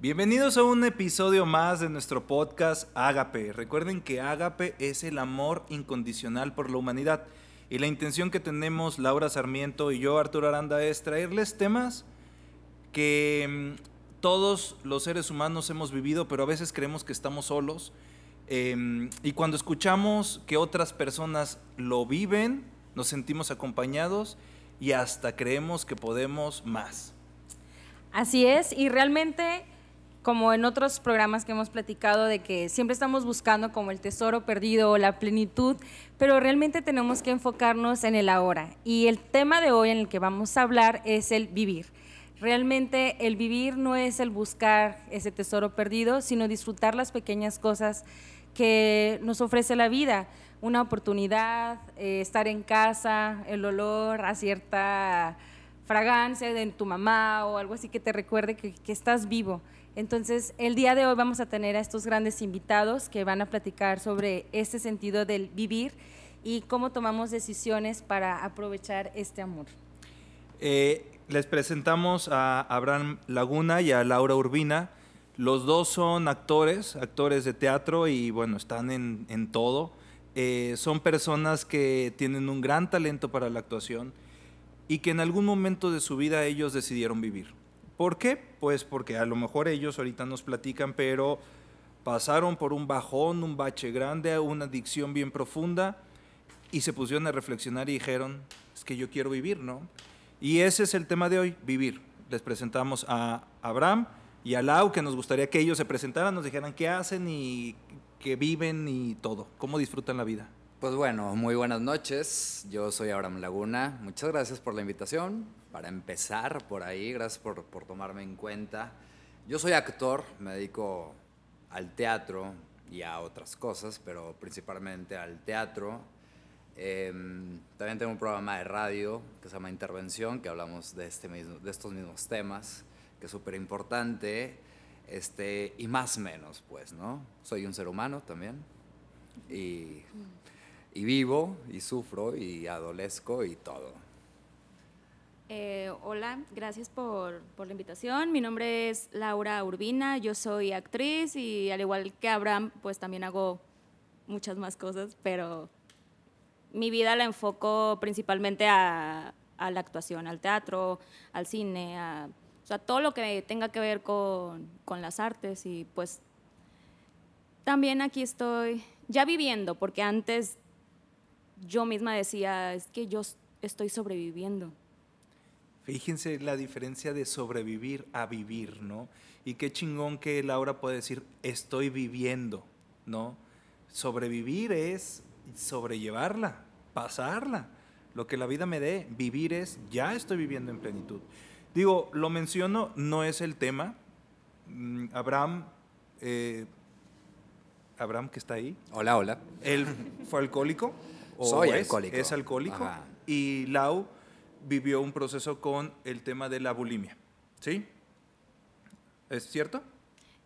Bienvenidos a un episodio más de nuestro podcast Ágape. Recuerden que Ágape es el amor incondicional por la humanidad. Y la intención que tenemos Laura Sarmiento y yo, Arturo Aranda, es traerles temas que mm, todos los seres humanos hemos vivido, pero a veces creemos que estamos solos. Em, y cuando escuchamos que otras personas lo viven, nos sentimos acompañados y hasta creemos que podemos más. Así es, y realmente como en otros programas que hemos platicado de que siempre estamos buscando como el tesoro perdido o la plenitud, pero realmente tenemos que enfocarnos en el ahora. Y el tema de hoy en el que vamos a hablar es el vivir. Realmente el vivir no es el buscar ese tesoro perdido, sino disfrutar las pequeñas cosas que nos ofrece la vida. Una oportunidad, eh, estar en casa, el olor a cierta fragancia de tu mamá o algo así que te recuerde que, que estás vivo. Entonces, el día de hoy vamos a tener a estos grandes invitados que van a platicar sobre este sentido del vivir y cómo tomamos decisiones para aprovechar este amor. Eh, les presentamos a Abraham Laguna y a Laura Urbina. Los dos son actores, actores de teatro y bueno, están en, todo. Eh, son personas que tienen un gran talento para la actuación y que en algún momento de su vida ellos decidieron vivir. ¿Por qué? Pues porque a lo mejor ellos ahorita nos platican, pero pasaron por un bajón, un bache grande, una adicción bien profunda y se pusieron a reflexionar y dijeron, es que yo quiero vivir, ¿no? Y ese es el tema de hoy, vivir. Les presentamos a Abraham y a Lau, que nos gustaría que ellos se presentaran, nos dijeran qué hacen y qué viven y todo, cómo disfrutan la vida. Pues bueno, muy buenas noches. Yo soy Abraham Laguna. Muchas gracias por la invitación. Para empezar por ahí, gracias por, por tomarme en cuenta. Yo soy actor, me dedico al teatro y a otras cosas, pero principalmente al teatro. Eh, también tengo un programa de radio que se llama Intervención, que hablamos de, este mismo, de estos mismos temas, que es súper importante, este, y más menos, pues, ¿no? Soy un ser humano también, y y vivo y sufro y adolezco y todo. Eh, hola, gracias por, la invitación. Mi nombre es Laura Urbina, yo soy actriz y al igual que Abraham, pues también hago muchas más cosas, pero mi vida la enfoco principalmente a, la actuación, al teatro, al cine, a todo lo que tenga que ver con las artes y pues también aquí estoy ya viviendo, porque antes yo misma decía, es que yo estoy sobreviviendo. Fíjense la diferencia de sobrevivir a vivir, ¿no? Y qué chingón que Laura puede decir, estoy viviendo, ¿no? Sobrevivir es sobrellevarla, pasarla, lo que la vida me dé. Vivir es, ya estoy viviendo en plenitud. Digo, lo menciono, no es el tema. Mm, Abraham, eh, Abraham que está ahí. Hola, hola. Él fue alcohólico. Soy es, alcohólico. Es alcohólico. Ajá. Y Lau vivió un proceso con el tema de la bulimia. ¿Sí? ¿Es cierto?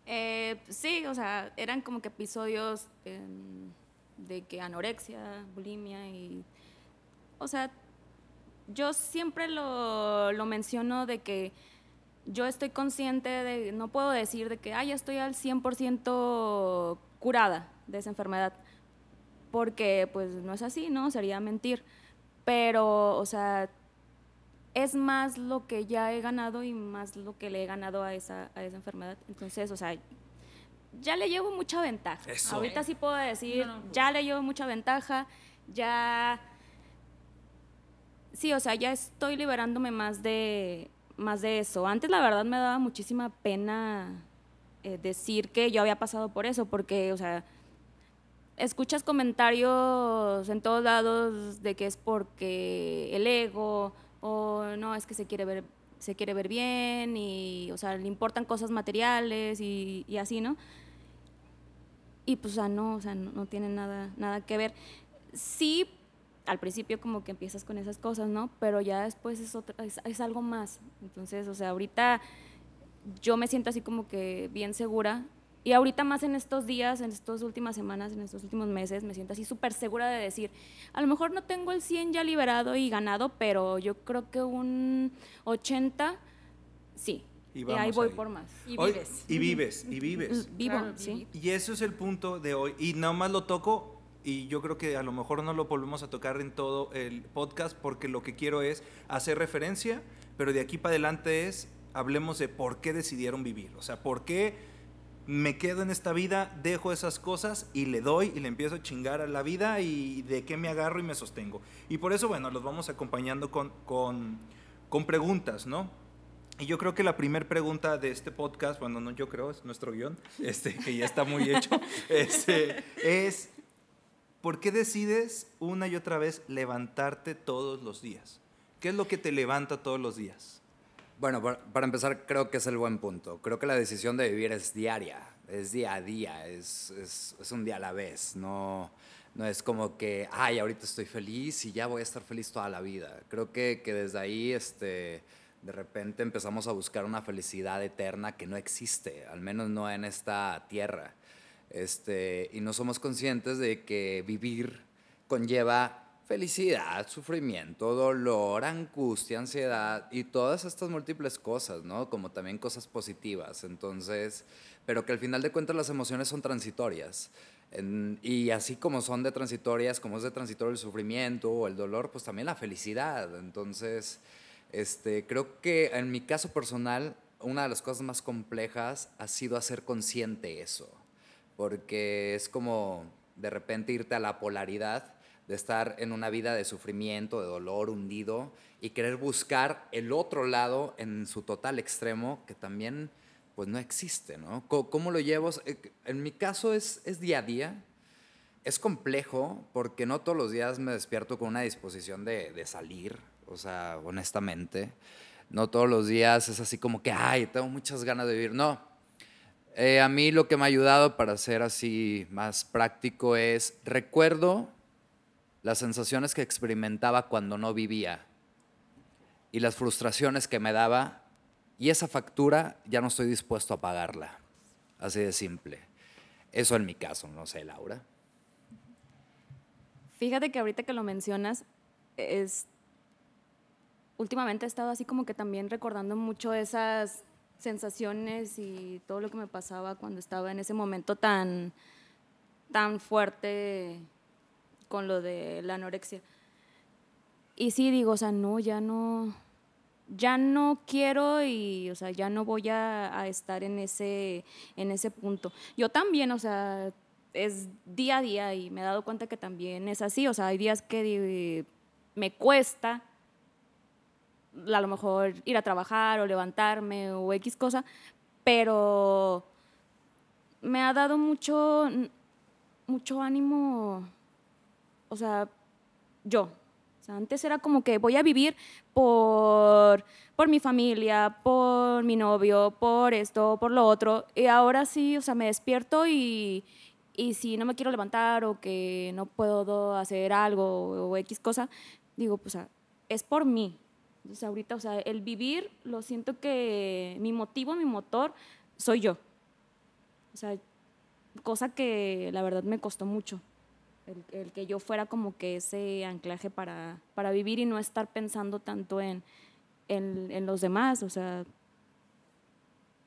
Eh, sí, o sea, eran como que episodios eh, de que anorexia, bulimia y... O sea, yo siempre lo, lo, menciono de que yo estoy consciente de, no puedo decir de que, ay, ya estoy al 100% curada de esa enfermedad porque pues no es así, ¿no? Sería mentir. Pero, o sea, es más lo que ya he ganado y más lo que le he ganado a esa, a esa enfermedad. Entonces, o sea, ya le llevo mucha ventaja. Eso. Ahorita sí puedo decir, no, no. ya le llevo mucha ventaja, ya... Sí, o sea, ya estoy liberándome más de, más de eso. Antes la verdad me daba muchísima pena eh, decir que yo había pasado por eso, porque, o sea, escuchas comentarios en todos lados de que es porque el ego o no, es que se quiere ver se quiere ver bien y, o sea, le importan cosas materiales y, y así, ¿no? Y pues, o sea, no, o sea, no, no, tiene nada, nada que ver. Sí, al principio como que empiezas con esas cosas, ¿no? Pero ya después es, otra, es, es algo más. Entonces, o sea, ahorita yo me siento así como que bien segura y ahorita más en estos días, en estas últimas semanas, en estos últimos meses, me siento así súper segura de decir, a lo mejor no tengo el 100 ya liberado y ganado, pero yo creo que un 80, sí. Y, ahí voy por más. Y Hoy- vives. y vives, y vives. Vivo, Claro, sí. Y eso es el punto de hoy. Y nada más lo toco y yo creo que a lo mejor no lo volvemos a tocar en todo el podcast porque lo que quiero es hacer referencia, pero de aquí para adelante es, hablemos de por qué decidieron vivir. O sea, por qué me quedo en esta vida, dejo esas cosas y le doy y le empiezo a chingar a la vida y de qué me agarro y me sostengo. Y por eso, bueno, los vamos acompañando con, con, con preguntas, ¿no? Y yo creo que la primera pregunta de este podcast, bueno, no yo creo, es nuestro guion, este, que ya está muy hecho, este, es, ¿por qué decides una y otra vez levantarte todos los días? ¿Qué es lo que te levanta todos los días? Bueno, para, empezar, creo que es el buen punto. Creo que la decisión de vivir es diaria, es día a día, es, es, es un día a la vez. No, no es como que, ay, ahorita estoy feliz y ya voy a estar feliz toda la vida. Creo que, que desde ahí, este, de repente empezamos a buscar una felicidad eterna que no existe, al menos no en esta tierra. Este, y no somos conscientes de que vivir conlleva felicidad, sufrimiento, dolor, angustia, ansiedad y todas estas múltiples cosas, ¿no? Como también cosas positivas. Entonces, pero que al final de cuentas las emociones son transitorias. Y así como son de transitorias, como es de transitorio el sufrimiento o el dolor, pues también la felicidad. Entonces, este, creo que en mi caso personal, una de las cosas más complejas ha sido hacer consciente eso porque es como de repente irte a la polaridad de estar en una vida de sufrimiento, de dolor, hundido, y querer buscar el otro lado en su total extremo, que también pues no existe, ¿no? ¿Cómo lo llevo? Eh, En mi caso es, es día a día, es complejo porque no todos los días me despierto con una disposición de, de salir, o sea, honestamente. No todos los días es así como que, ay, tengo muchas ganas de vivir. No, eh, a mí lo que me ha ayudado para ser así más práctico es recuerdo las sensaciones que experimentaba cuando no vivía y las frustraciones que me daba y esa factura ya no estoy dispuesto a pagarla. Así de simple. Eso en mi caso, no sé, Laura. Fíjate que ahorita que lo mencionas, es últimamente he estado así como que también recordando mucho esas sensaciones y todo lo que me pasaba cuando estaba en ese momento tan tan fuerte con lo de la anorexia. Y sí digo, o sea, no, ya no ya no quiero y, o sea, ya no voy a, estar en ese, en ese punto. Yo también, o sea, es día a día y me he dado cuenta que también es así, o sea, hay días que me cuesta a lo mejor ir a trabajar o levantarme o X cosa, pero me ha dado mucho, mucho ánimo, o sea, yo. O sea, antes era como que voy a vivir por, por mi familia, por mi novio, por esto, por lo otro. Y ahora sí, o sea, me despierto y, y si no me quiero levantar o que no puedo hacer algo o, X cosa, digo, pues, o sea, es por mí. Entonces, ahorita, o sea, el vivir, lo siento que mi motivo, mi motor, soy yo. O sea, cosa que la verdad me costó mucho. El, el que yo fuera como que ese anclaje para, para vivir y no estar pensando tanto en, en, en los demás. O sea,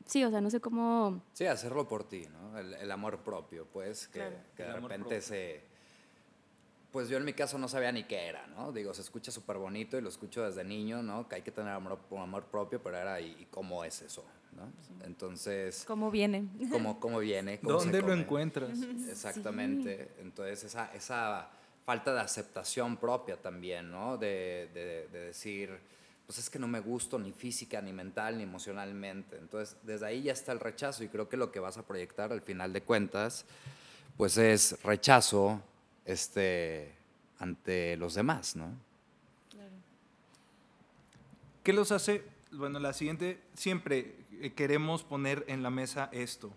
sí, o sea, no sé cómo... Sí, hacerlo por ti, ¿no? El, el amor propio, pues, que, Claro. que El de repente propio. se... Pues yo en mi caso no sabía ni qué era, ¿no? Digo, se escucha súper bonito y lo escucho desde niño, ¿no? Que hay que tener amor, amor propio, pero era, ¿y y cómo es eso? ¿No? Entonces, ¿Cómo viene? ¿cómo, cómo viene? ¿Cómo se ¿Dónde lo encuentras? Exactamente. Entonces, esa, esa falta de aceptación propia también, ¿no? De, de- de decir, pues es que no me gusto ni física, ni mental, ni emocionalmente. Entonces, desde ahí ya está el rechazo y creo que lo que vas a proyectar al final de cuentas, pues es rechazo este, ante los demás, ¿no? ¿Qué los hace? Bueno, la siguiente, siempre eh, queremos poner en la mesa esto.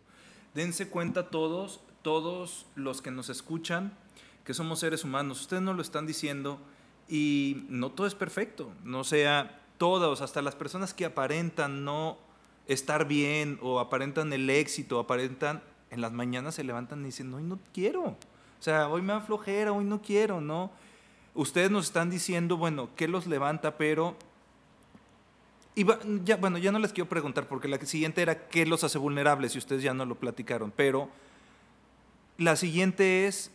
Dense cuenta todos, todos los que nos escuchan, que somos seres humanos. Ustedes nos lo están diciendo y no todo es perfecto. No sea todos, hasta las personas que aparentan no estar bien o aparentan el éxito, aparentan, en las mañanas se levantan y dicen, hoy no quiero. O sea, hoy me da hoy no quiero, ¿no? Ustedes nos están diciendo, bueno, ¿qué los levanta? Pero Y va- ya, bueno, ya no les quiero preguntar porque la siguiente era qué los hace vulnerables y ustedes ya no lo platicaron, pero la siguiente es,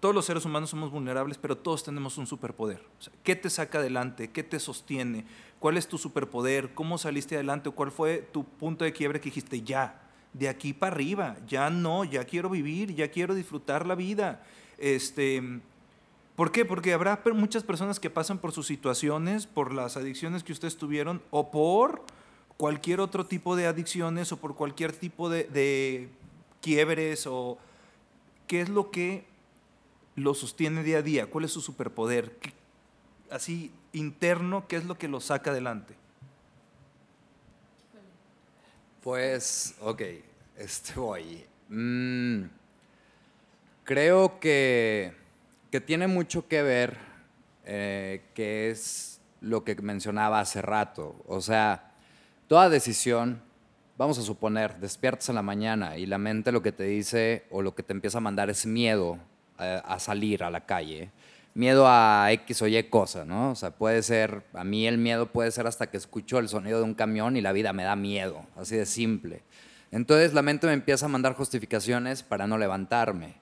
todos los seres humanos somos vulnerables, pero todos tenemos un superpoder. ¿Qué te saca adelante? ¿Qué te sostiene? ¿Cuál es tu superpoder? ¿Cómo saliste adelante? ¿O ¿Cuál fue tu punto de quiebre que dijiste, ya, de aquí para arriba, ya no, ya quiero vivir, ya quiero disfrutar la vida? Este, ¿Por qué? Porque habrá muchas personas que pasan por sus situaciones, por las adicciones que ustedes tuvieron o por cualquier otro tipo de adicciones o por cualquier tipo de, quiebres o qué es lo que lo sostiene día a día, cuál es su superpoder, ¿Qué- así interno, qué es lo que lo saca adelante. Pues, ok, este voy. Mm, creo que, que tiene mucho que ver, eh, que es lo que mencionaba hace rato. O sea, toda decisión, vamos a suponer, despiertas en la mañana y la mente lo que te dice o lo que te empieza a mandar es miedo a, a salir a la calle. Miedo a X o Y cosa, ¿no? O sea, puede ser, a mí el miedo puede ser hasta que escucho el sonido de un camión y la vida me da miedo, así de simple. Entonces la mente me empieza a mandar justificaciones para no levantarme.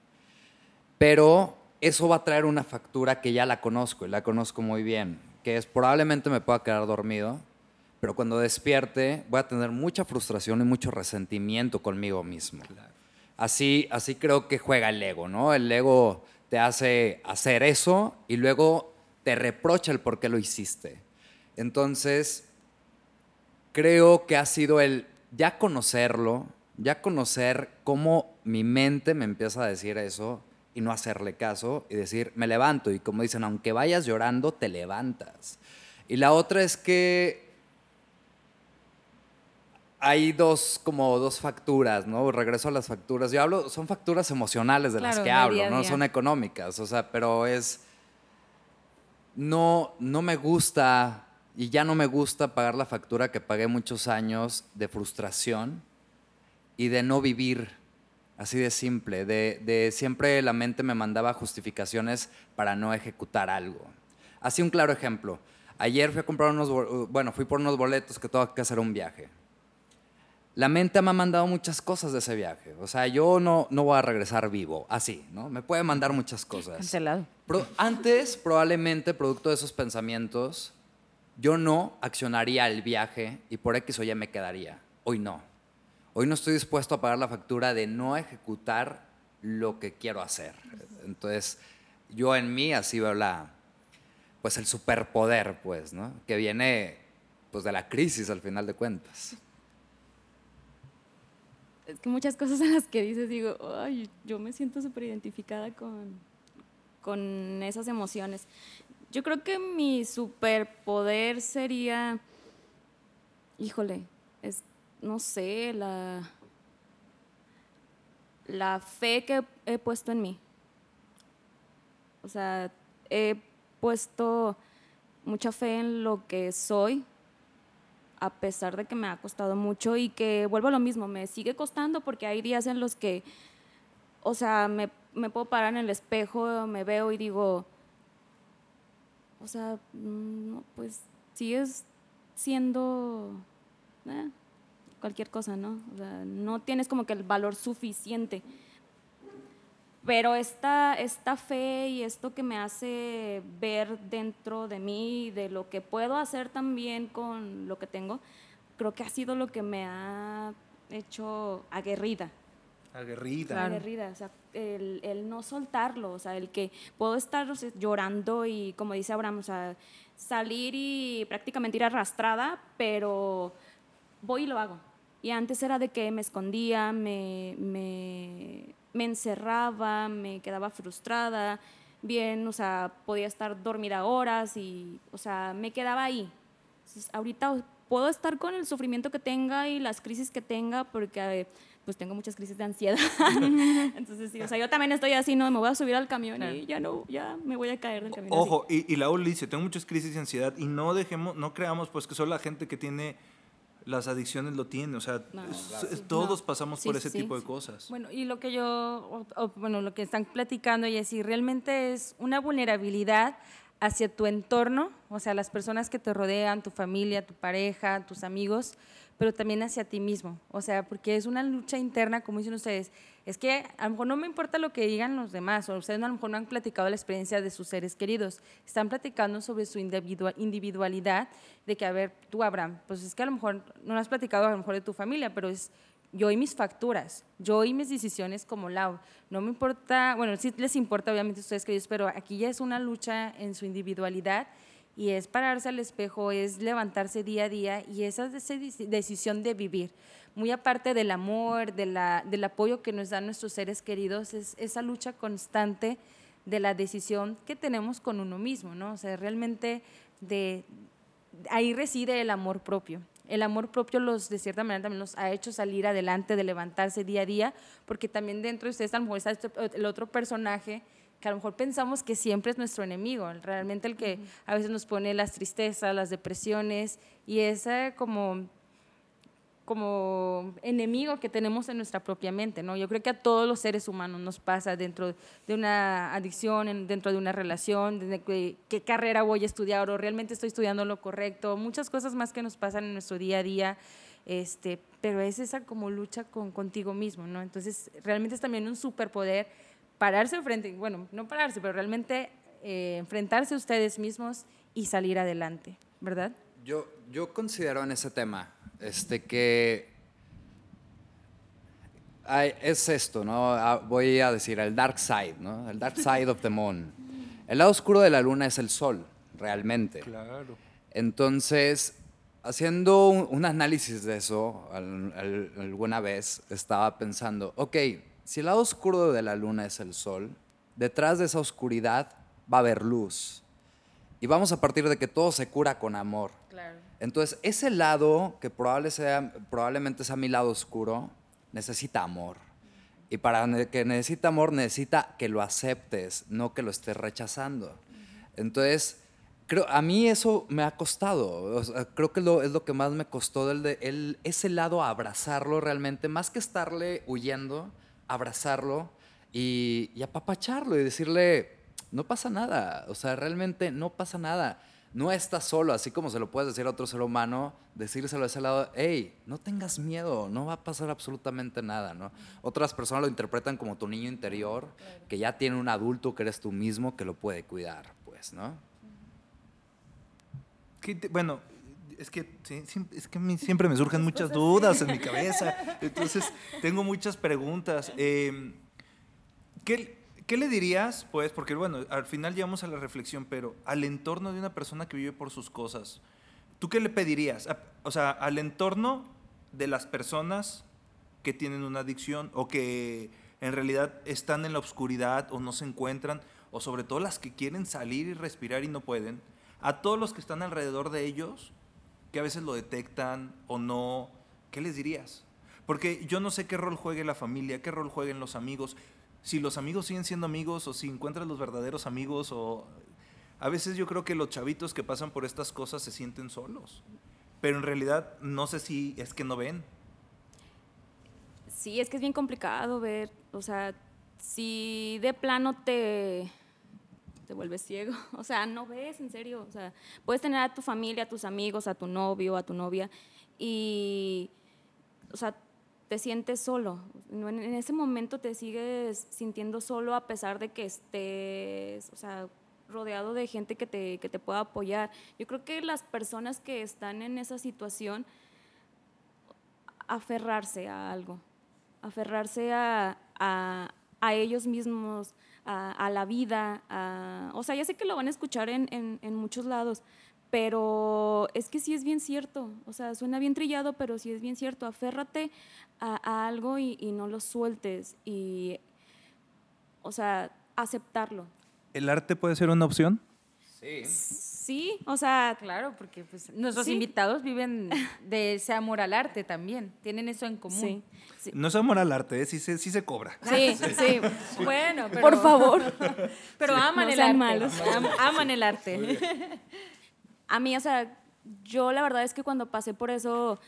Pero eso va a traer una factura que ya la conozco y la conozco muy bien, que es probablemente me pueda quedar dormido, pero cuando despierte voy a tener mucha frustración y mucho resentimiento conmigo mismo. Así, así creo que juega el ego, ¿no? El ego te hace hacer eso y luego te reprocha el por qué lo hiciste. Entonces, creo que ha sido el ya conocerlo, ya conocer cómo mi mente me empieza a decir eso y no hacerle caso y decir, me levanto. Y como dicen, aunque vayas llorando, te levantas. Y la otra es que hay dos, como dos facturas, ¿no? Regreso a las facturas. Yo hablo, son facturas emocionales de las que hablo, día no día. son económicas, o sea, pero es, no, no me gusta y ya no me gusta pagar la factura que pagué muchos años de frustración y de no vivir, así de simple, de, de siempre la mente me mandaba justificaciones para no ejecutar algo. Así un claro ejemplo. Ayer fui a comprar unos, bo- bueno, fui por unos boletos que tengo que hacer un viaje. La mente me ha mandado muchas cosas de ese viaje. O sea, yo no, no voy a regresar vivo, así, ¿no? Me puede mandar muchas cosas. Cancelado. Pro- antes, probablemente, producto de esos pensamientos, yo no accionaría el viaje y por X o Y me quedaría. Hoy no. Hoy no estoy dispuesto a pagar la factura de no ejecutar lo que quiero hacer. Entonces, yo en mí así veo la, pues el superpoder, pues, ¿no? Que viene, pues, de la crisis al final de cuentas. Es que muchas cosas en las que dices, digo, ay, yo me siento súper identificada con, con esas emociones. Yo creo que mi superpoder sería, híjole, es, no sé, la, la fe que he puesto en mí. O sea, he puesto mucha fe en lo que soy, a pesar de que me ha costado mucho y que vuelvo a lo mismo, me sigue costando porque hay días en los que, o sea, me, me puedo parar en el espejo, me veo y digo, o sea, mm, no, pues sigues siendo eh, cualquier cosa, ¿no? O sea, no tienes como que el valor suficiente. Pero esta, esta fe y esto que me hace ver dentro de mí, de lo que puedo hacer también con lo que tengo, creo que ha sido lo que me ha hecho aguerrida. Aguerrida. Claro. Aguerrida, o sea, el, el no soltarlo, o sea, el que puedo estar o sea, llorando y, como dice Abraham, o sea, salir y prácticamente ir arrastrada, pero voy y lo hago. Y antes era de que me escondía, me, me, me encerraba, me quedaba frustrada, bien, o sea, podía estar dormida horas y, o sea, me quedaba ahí. Entonces, ahorita puedo estar con el sufrimiento que tenga y las crisis que tenga porque eh, pues tengo muchas crisis de ansiedad. Entonces, sí, o sea, yo también estoy así, no, me voy a subir al camión y ya no, ya me voy a caer del camión. así. Ojo, y, y Laura dice, tengo muchas crisis de ansiedad y no dejemos, no creamos pues que solo la gente que tiene las adicciones lo tiene, o sea, No, es- claro. es- todos No. pasamos Sí, por ese sí. tipo de cosas. Bueno, y lo que yo, o- o, bueno, lo que están platicando y así, realmente es una vulnerabilidad hacia tu entorno, o sea, las personas que te rodean, tu familia, tu pareja, tus amigos, pero también hacia ti mismo. O sea, porque es una lucha interna, como dicen ustedes. Es que a lo mejor no me importa lo que digan los demás, o ustedes a lo mejor no han platicado la experiencia de sus seres queridos. Están platicando sobre su individualidad, de que, a ver, tú, Abraham, pues es que a lo mejor no has platicado a lo mejor de tu familia, pero es yo y mis facturas, yo y mis decisiones como Lau. No me importa, bueno, sí les importa obviamente a ustedes queridos, pero aquí ya es una lucha en su individualidad y es pararse al espejo, es levantarse día a día y esa, decisión de vivir. Muy aparte del amor, de la, del apoyo que nos dan nuestros seres queridos, es esa lucha constante de la decisión que tenemos con uno mismo, ¿no? O sea, realmente de, ahí reside el amor propio. El amor propio los, de cierta manera, también los ha hecho salir adelante, de levantarse día a día, porque también dentro de ustedes a lo mejor está este, el otro personaje que a lo mejor pensamos que siempre es nuestro enemigo, realmente el que a veces nos pone las tristezas, las depresiones y ese como como enemigo que tenemos en nuestra propia mente, ¿no? Yo creo que a todos los seres humanos nos pasa dentro de una adicción, dentro de una relación, de qué carrera voy a estudiar o realmente estoy estudiando lo correcto, muchas cosas más que nos pasan en nuestro día a día, este, pero es esa como lucha con contigo mismo, ¿no? Entonces, realmente es también un superpoder pararse frente, bueno, no pararse, pero realmente eh, enfrentarse a ustedes mismos y salir adelante, ¿verdad? Yo, yo considero en ese tema este, que es esto, ¿no? Ah, voy a decir el dark side, ¿no? El dark side of the moon. El lado oscuro de la luna es el sol, realmente. Claro. Entonces, haciendo un, análisis de eso alguna vez, estaba pensando, ok, si el lado oscuro de la luna es el sol, detrás de esa oscuridad va a haber luz. Y vamos a partir de que todo se cura con amor. Entonces, ese lado, que probablemente sea mi lado oscuro, necesita amor. Y para que necesita amor, necesita que lo aceptes, no que lo estés rechazando. Entonces, creo, a mí eso me ha costado. creo que es lo que más me costó, el de, ese lado, abrazarlo realmente, más que estarle huyendo abrazarlo y, apapacharlo y decirle, no pasa nada, o sea, realmente no pasa nada. No estás solo, así como se lo puedes decir a otro ser humano, decírselo a ese lado, hey, no tengas miedo, no va a pasar absolutamente nada, ¿no? Otras personas lo interpretan como tu niño interior, que ya tiene un adulto que eres tú mismo que lo puede cuidar, pues, ¿no? bueno, es que, es que siempre me surgen muchas dudas en mi cabeza. Entonces, tengo muchas preguntas. Em, ¿qué, ¿Qué le dirías, pues, porque bueno, al final llegamos a la reflexión, pero al entorno de una persona que vive por sus cosas, ¿tú qué le pedirías? O sea, al entorno de las personas que tienen una adicción o que en realidad están en la oscuridad o no se encuentran, o sobre todo las que quieren salir y respirar y no pueden, a todos los que están alrededor de ellos, que a veces lo detectan o no, ¿qué les dirías? Porque yo no sé qué rol juegue la familia, qué rol jueguen los amigos, si los amigos siguen siendo amigos o si encuentran los verdaderos amigos o a veces yo creo que los chavitos que pasan por estas cosas se sienten solos, pero en realidad no sé si es que no ven. Sí, es que es bien complicado ver, o sea, si de plano te te vuelves ciego. O sea, no ves, en serio. O sea, puedes tener a tu familia, a tus amigos, a tu novio, a tu novia, y, o sea, te sientes solo. En ese momento te sigues sintiendo solo a pesar de que estés, o sea, rodeado de gente que te, que te pueda apoyar. Yo creo que las personas que están en esa situación, aferrarse a algo, aferrarse a, a, a ellos mismos, a, la vida, o sea, ya sé que lo van a escuchar en, en, muchos lados, pero es que sí es bien cierto, o sea, suena bien trillado, pero sí es bien cierto, aférrate a, algo y, y, no lo sueltes y, o sea, aceptarlo. ¿El arte puede ser una opción? Sí. Sí, o sea. Claro, porque pues, nuestros invitados viven de ese amor al arte también. Tienen eso en común. Sí. No es amor al arte, ¿eh? sí, se, sí se cobra. Sí, sí. bueno, por favor. Pero aman el arte. aman el arte. A mí, o sea, yo la verdad es que cuando pasé por eso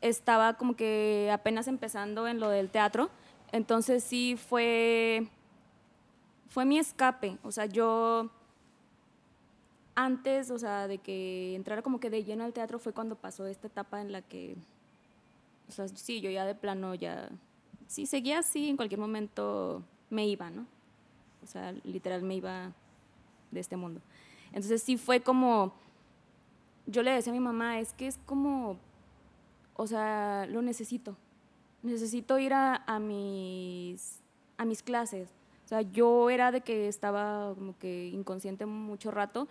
estaba como que apenas empezando en lo del teatro. Entonces sí fue. Fue mi escape. O sea, yo antes, o sea, de que entrara como que de lleno al teatro fue cuando pasó esta etapa en la que, o sea, sí, yo ya de plano ya, sí, seguía así, en cualquier momento me iba, ¿no? O sea, literal me iba de este mundo. Entonces sí fue como, yo le decía a mi mamá, es que es como, o sea, lo necesito. Necesito ir a, mis, a mis clases. O sea, yo era de que estaba como que inconsciente mucho rato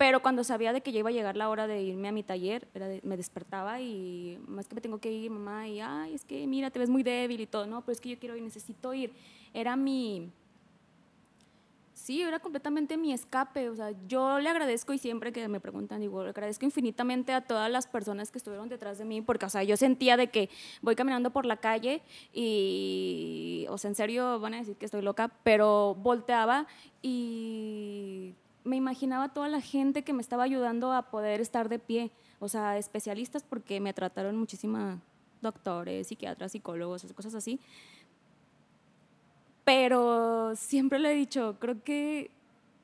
pero cuando sabía de que ya iba a llegar la hora de irme a mi taller, era me despertaba y más que me tengo que ir, mamá, y ay, es que mira, te ves muy débil y todo, no, pero es que yo quiero ir, necesito ir. Era mi, sí, era completamente mi escape. O sea, yo le agradezco y siempre que me preguntan, digo, le agradezco infinitamente a todas las personas que estuvieron detrás de mí, porque, o sea, yo sentía de que voy caminando por la calle y, o sea, en serio van a decir que estoy loca, pero volteaba y me imaginaba toda la gente que me estaba ayudando a poder estar de pie, o sea, especialistas porque me trataron muchísimas doctores, psiquiatras, psicólogos, cosas así. Pero siempre le he dicho, creo que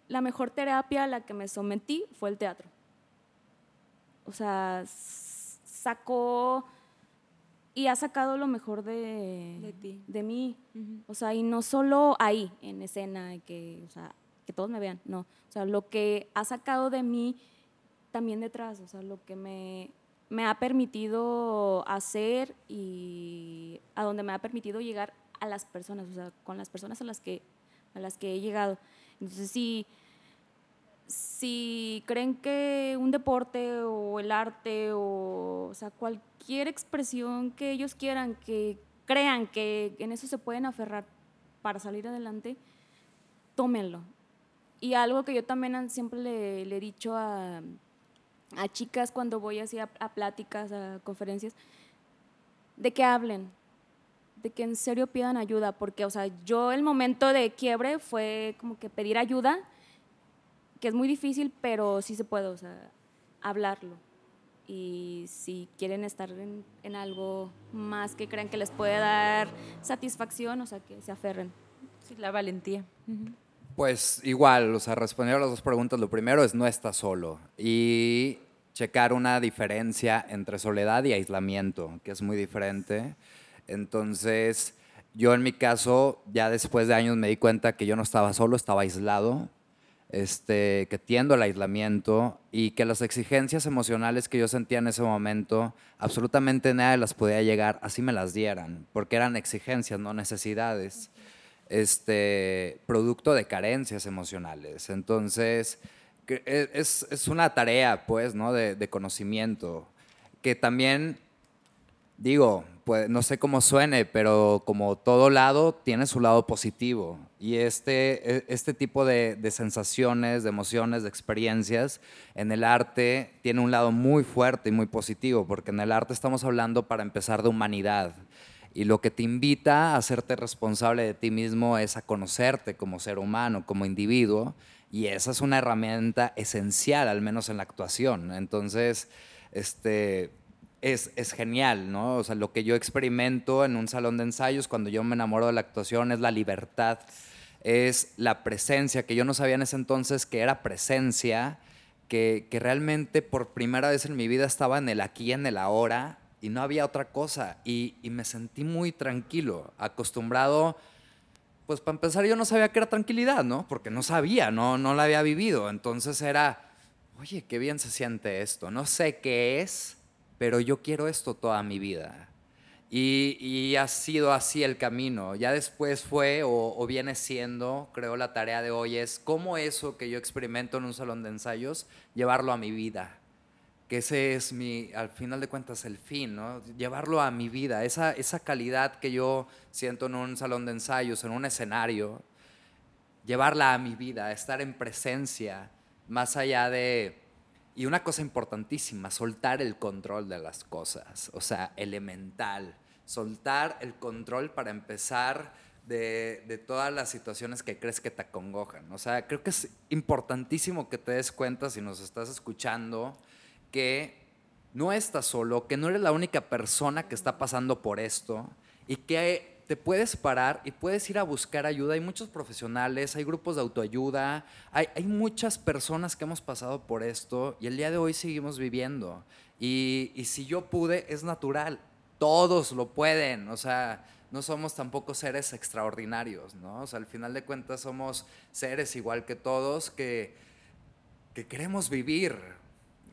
la mejor terapia a la que me sometí fue el teatro. O sea, sacó y ha sacado lo mejor de, de, mí. O sea, y no solo ahí, en escena, que, o sea, que todos me vean, no. O sea, lo que ha sacado de mí también detrás, o sea, lo que me, me ha permitido hacer y a donde me ha permitido llegar a las personas, o sea, con las personas a las que, a las que he llegado. Entonces, si, si creen que un deporte o el arte o, o sea, cualquier expresión que ellos quieran, que crean que en eso se pueden aferrar para salir adelante, tómenlo. Y algo que yo también siempre le, he dicho a, a, chicas cuando voy así a, pláticas, a conferencias, de que hablen, de que en serio pidan ayuda, porque, o sea, yo el momento de quiebre fue como que pedir ayuda, que es muy difícil, pero sí se puede, o sea, hablarlo. Y si quieren estar en, en algo más que crean que les puede dar satisfacción, o sea, que se aferren. Sí, la valentía. Pues igual, o sea, responder a las dos preguntas, lo primero es no estás solo y checar una diferencia entre soledad y aislamiento, que es muy diferente. Entonces, yo en mi caso, ya después de años me di cuenta que yo no estaba solo, estaba aislado, este, que tiendo al aislamiento y que las exigencias emocionales que yo sentía en ese momento, absolutamente nadie las podía llegar, así me las dieran, porque eran exigencias, no necesidades este, producto de carencias emocionales. Entonces, e, es, es una tarea, pues, ¿no? De, de, conocimiento, que también, digo, pues, no sé cómo suene, pero como todo lado tiene su lado positivo. Y este, e, este tipo de, de sensaciones, de emociones, de experiencias en el arte tiene un lado muy fuerte y muy positivo, porque en el arte estamos hablando para empezar de humanidad y lo que te invita a hacerte responsable de ti mismo es a conocerte como ser humano, como individuo. Y esa es una herramienta esencial, al menos en la actuación. Entonces, este, es, genial, ¿no? O sea, lo que yo experimento en un salón de ensayos cuando yo me enamoro de la actuación es la libertad, es la presencia, que yo no sabía en ese entonces que era presencia, que, que realmente por primera vez en mi vida estaba en el aquí, en el ahora, y no había otra cosa. Y, me sentí muy tranquilo, acostumbrado. Pues para empezar yo no sabía qué era tranquilidad, ¿no? Porque no sabía, no, no la había vivido. Entonces era, oye, qué bien se siente esto. No sé qué es, pero yo quiero esto toda mi vida. Y, ha sido así el camino. Ya después fue o, o, viene siendo, creo la tarea de hoy es cómo eso que yo experimento en un salón de ensayos, llevarlo a mi vida que ese es mi, al final de cuentas, el fin, ¿no? Llevarlo a mi vida, esa, esa calidad que yo siento en un salón de ensayos, en un escenario, llevarla a mi vida, estar en presencia, más allá de... Y una cosa importantísima, soltar el control de las cosas, o sea, elemental, soltar el control para empezar de, de, todas las situaciones que crees que te acongojan. O sea, creo que es importantísimo que te des cuenta si nos estás escuchando que no estás solo, que no eres la única persona que está pasando por esto y que te puedes parar y puedes ir a buscar ayuda. Hay muchos profesionales, hay grupos de autoayuda, hay, hay muchas personas que hemos pasado por esto y el día de hoy seguimos viviendo. Y, y si yo pude, es natural. Todos lo pueden. O sea, no somos tampoco seres extraordinarios, ¿no? O sea, al final de cuentas somos seres igual que todos que, que queremos vivir.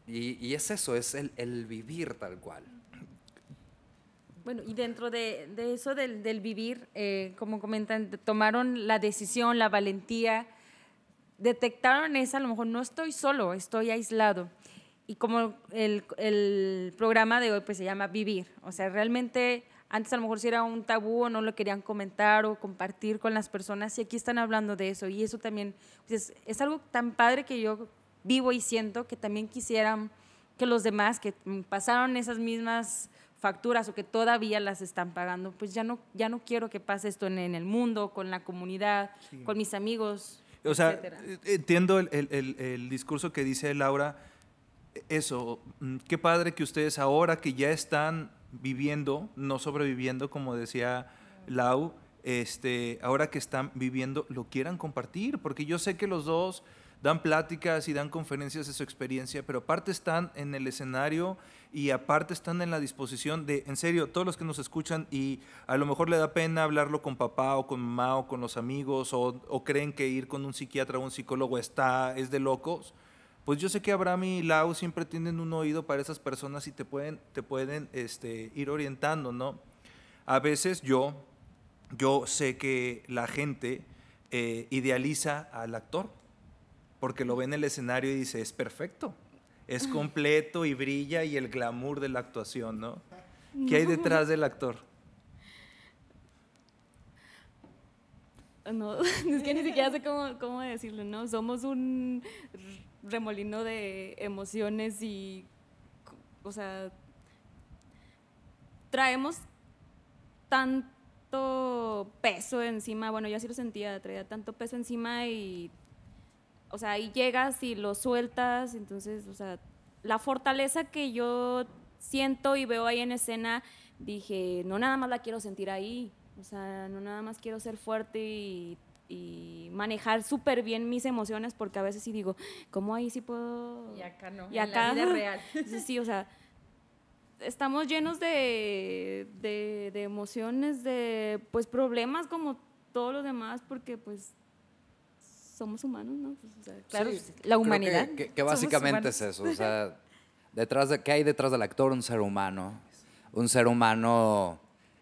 Y, y es eso, es el, el vivir tal cual. Bueno, y dentro de, de eso del, del vivir, eh, como comentan, tomaron la decisión, la valentía, detectaron esa, a lo mejor no estoy solo, estoy aislado. Y como el, el programa de hoy pues se llama Vivir, o sea, realmente antes a lo mejor si era un tabú o no lo querían comentar o compartir con las personas y aquí están hablando de eso y eso también pues, es, es algo tan padre que yo vivo y siento que también quisieran que los demás que pasaron esas mismas facturas o que todavía las están pagando, pues ya no, ya no quiero que pase esto en, en el mundo, con la comunidad, Sí. con mis amigos. O sea, etcétera. entiendo el, el- el- el discurso que dice Laura. Eso, qué padre que ustedes ahora que ya están viviendo, no sobreviviendo, como decía Lau, este, ahora que están viviendo, lo quieran compartir, porque yo sé que los dos dan pláticas y dan conferencias de su experiencia, pero aparte están en el escenario y aparte están en la disposición de, en serio, todos los que nos escuchan y a lo mejor le da pena hablarlo con papá o con mamá o con los amigos o, o creen que ir con un psiquiatra o un psicólogo está, es de locos. Pues yo sé que Abraham y Lau siempre tienen un oído para esas personas y te pueden, te pueden este, ir orientando, ¿no? A veces yo, yo sé que la gente eh, idealiza al actor porque lo ve en el escenario y dice, es perfecto, es completo y brilla y el glamour de la actuación, ¿no? ¿Qué hay detrás del actor? No, es que ni siquiera sé cómo, cómo decirlo, ¿no? Somos un remolino de emociones y, o sea, traemos tanto peso encima, bueno, yo así lo sentía, traía tanto peso encima y, o sea, ahí llegas y lo sueltas, entonces, o sea, la fortaleza que yo siento y veo ahí en escena, dije, no nada más la quiero sentir ahí, o sea, no nada más quiero ser fuerte y, y manejar súper bien mis emociones, porque a veces sí digo, ¿cómo ahí sí puedo? Y acá no, Y en la acá, vida real. Sí, o sea, estamos llenos de, de, de emociones, de pues problemas como todos los demás, porque pues somos humanos, ¿no? Pues, o sea, Claro, Sí, la humanidad. Que, que- básicamente es eso. O sea, detrás de, ¿qué hay detrás del actor? Un ser humano. Un ser humano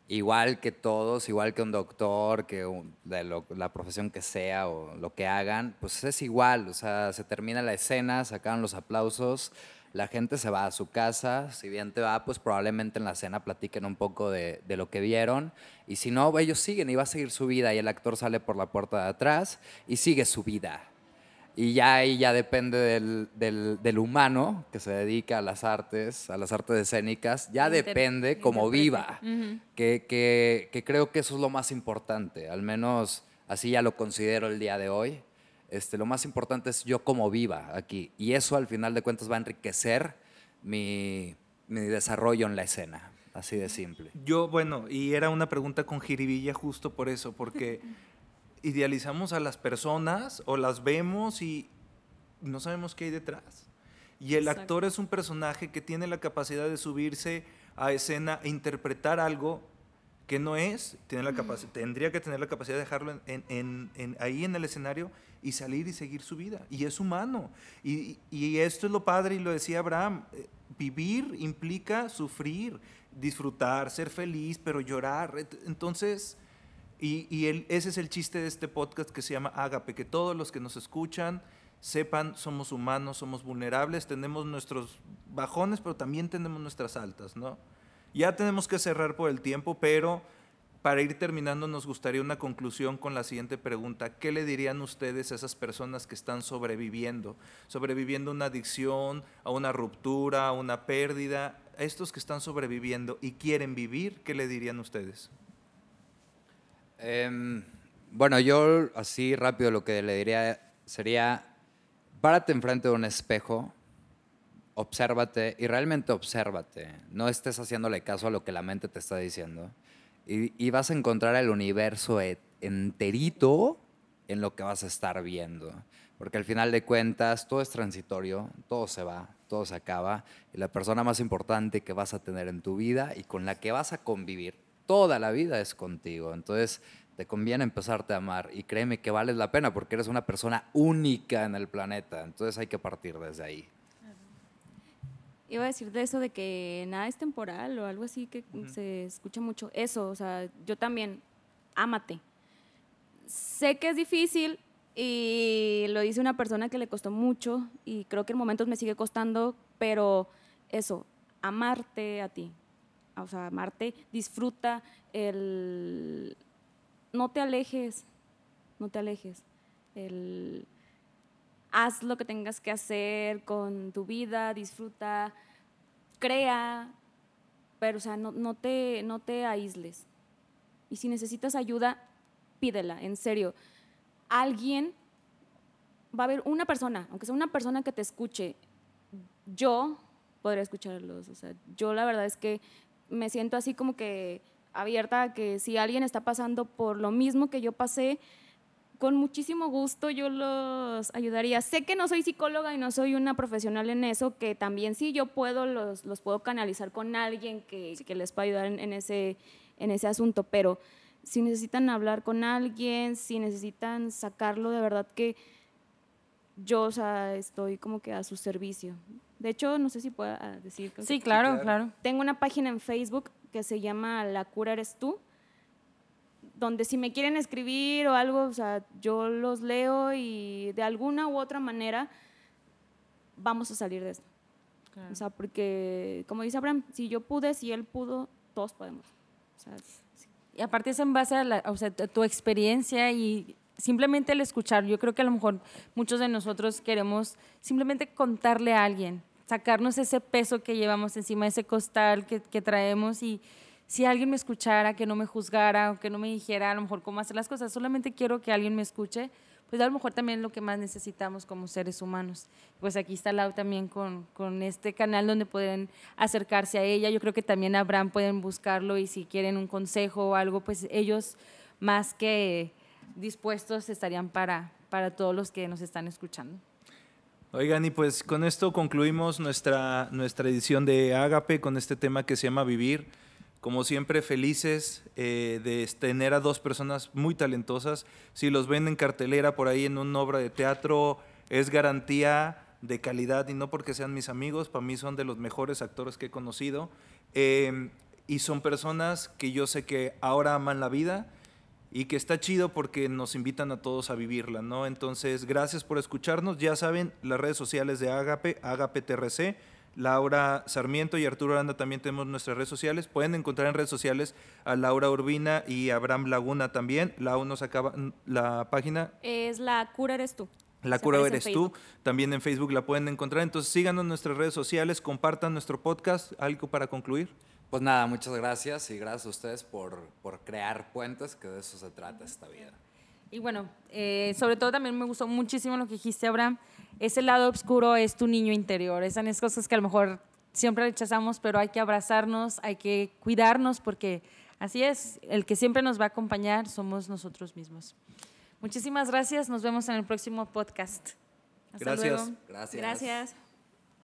igual que todos, igual que un doctor, que un- de lo- la profesión que sea o lo que hagan, pues es igual. O sea, se termina la escena, sacan los aplausos, la gente se va a su casa. Si bien te va, pues probablemente en la cena platiquen un poco de, de lo que vieron. Y si no, ellos siguen y va a seguir su vida y el actor sale por la puerta de atrás y sigue su vida. Y ya ahí ya depende del, del- del humano que se dedica a las artes, a las artes escénicas, ya Inter- depende cómo viva. Ujú. que, que- que creo que eso es lo más importante, al menos así ya lo considero el día de hoy. Este, lo más importante es yo cómo viva aquí. Y eso al final de cuentas va a enriquecer mi, mi desarrollo en la escena. Así de simple. Yo, bueno, y era una pregunta con jiribilla justo por eso, porque idealizamos a las personas o las vemos y no sabemos qué hay detrás. Y el Exacto. actor es un personaje que tiene la capacidad de subirse a escena e interpretar algo que no es, tiene la capaci- tendría que tener la capacidad de dejarlo en- en- ahí en el escenario y salir y seguir su vida. Y es humano. Y, y esto es lo padre, y lo decía Abraham, eh, vivir implica sufrir, disfrutar, ser feliz, pero llorar. Entonces, y, y el- ese es el chiste de este podcast que se llama Ágape, que todos los que nos escuchan sepan, somos humanos, somos vulnerables, tenemos nuestros bajones, pero también tenemos nuestras altas, ¿no? Ya tenemos que cerrar por el tiempo, pero para ir terminando nos gustaría una conclusión con la siguiente pregunta. ¿Qué le dirían ustedes a esas personas que están sobreviviendo? Sobreviviendo a una adicción, a una ruptura, a una pérdida. A estos que están sobreviviendo y quieren vivir, ¿qué le dirían ustedes? Em, bueno, yo así rápido lo que le diría sería, párate enfrente de un espejo, obsérvate y realmente obsérvate. No estés haciéndole caso a lo que la mente te está diciendo. Y, y vas a encontrar el universo e- enterito en lo que vas a estar viendo. Porque al final de cuentas, todo es transitorio, todo se va, todo se acaba. Y la persona más importante que vas a tener en tu vida y con la que vas a convivir toda la vida es contigo. Entonces, te conviene empezarte a amar. Y créeme que vales la pena porque eres una persona única en el planeta. Entonces, hay que partir desde ahí. Iba a decir de eso de que nada es temporal o algo así que se escucha mucho. Eso, o sea, yo también, ámate. Sé que es difícil y lo dice una persona que le costó mucho y creo que en momentos me sigue costando, pero eso, amarte a ti. O sea, amarte, disfruta el... No te alejes, no te alejes. El haz lo que tengas que hacer con tu vida, disfruta, crea, pero o sea, no, no, te, no te aísles. Y si necesitas ayuda, pídela, en serio. Alguien, va a haber una persona, aunque sea una persona que te escuche, yo podría escucharlos. O sea, yo la verdad es que me siento así como que abierta a que si alguien está pasando por lo mismo que yo pasé, con muchísimo gusto yo los ayudaría. Sé que no soy psicóloga y no soy una profesional en eso, que también sí yo puedo, los, los puedo canalizar con alguien que, que les pueda ayudar en, en, ese, en ese asunto, pero si necesitan hablar con alguien, si necesitan sacarlo, de verdad que yo, o sea, estoy como que a su servicio. De hecho, no sé si pueda decir. Sí, claro, claro. Tengo una página en Facebook que se llama La cura eres tú donde si me quieren escribir o algo, o sea, yo los leo y de alguna u otra manera vamos a salir de esto. Claro. O sea, porque, como dice Abraham, si yo pude, si él pudo, todos podemos. O sea, sí. Y aparte es en base a, la, o sea, tu experiencia y simplemente el escuchar. Yo creo que a lo mejor muchos de nosotros queremos simplemente contarle a alguien, sacarnos ese peso que llevamos encima, ese costal que, que traemos y si alguien me escuchara, que no me juzgara o que no me dijera a lo mejor cómo hacer las cosas, solamente quiero que alguien me escuche, pues a lo mejor también es lo que más necesitamos como seres humanos. Pues aquí está Lau también con, con este canal donde pueden acercarse a ella. Yo creo que también Abraham pueden buscarlo y si quieren un consejo o algo, pues ellos más que dispuestos estarían para, para todos los que nos están escuchando. Oigan, y pues con esto concluimos nuestra, nuestra edición de Ágape con este tema que se llama Vivir como siempre, felices eh, de tener a dos personas muy talentosas. Si los ven en cartelera por ahí en una obra de teatro, es garantía de calidad y no porque sean mis amigos, para mí son de los mejores actores que he conocido. Eh, y son personas que yo sé que ahora aman la vida y que está chido porque nos invitan a todos a vivirla, ¿no? Entonces, gracias por escucharnos. Ya saben, las redes sociales de Agape, Agape TRC Laura Sarmiento y Arturo Aranda también tenemos nuestras redes sociales. Pueden encontrar en redes sociales a Laura Urbina y Abraham Laguna también. Lau nos acaba la página. Es La Cura Eres Tú. La Cura Eres Tú. También en Facebook la pueden encontrar. Entonces síganos en nuestras redes sociales, compartan nuestro podcast. ¿Algo para concluir? Pues nada, muchas gracias y gracias a ustedes por, por crear puentes, que de eso se trata esta vida. Y bueno, eh, sobre todo también me gustó muchísimo lo que dijiste, Abraham. Ese lado oscuro es tu niño interior. Esas cosas que a lo mejor siempre rechazamos, pero hay que abrazarnos, hay que cuidarnos, porque así es, el que siempre nos va a acompañar somos nosotros mismos. Muchísimas gracias, nos vemos en el próximo podcast. Hasta gracias. Luego. Gracias. Gracias.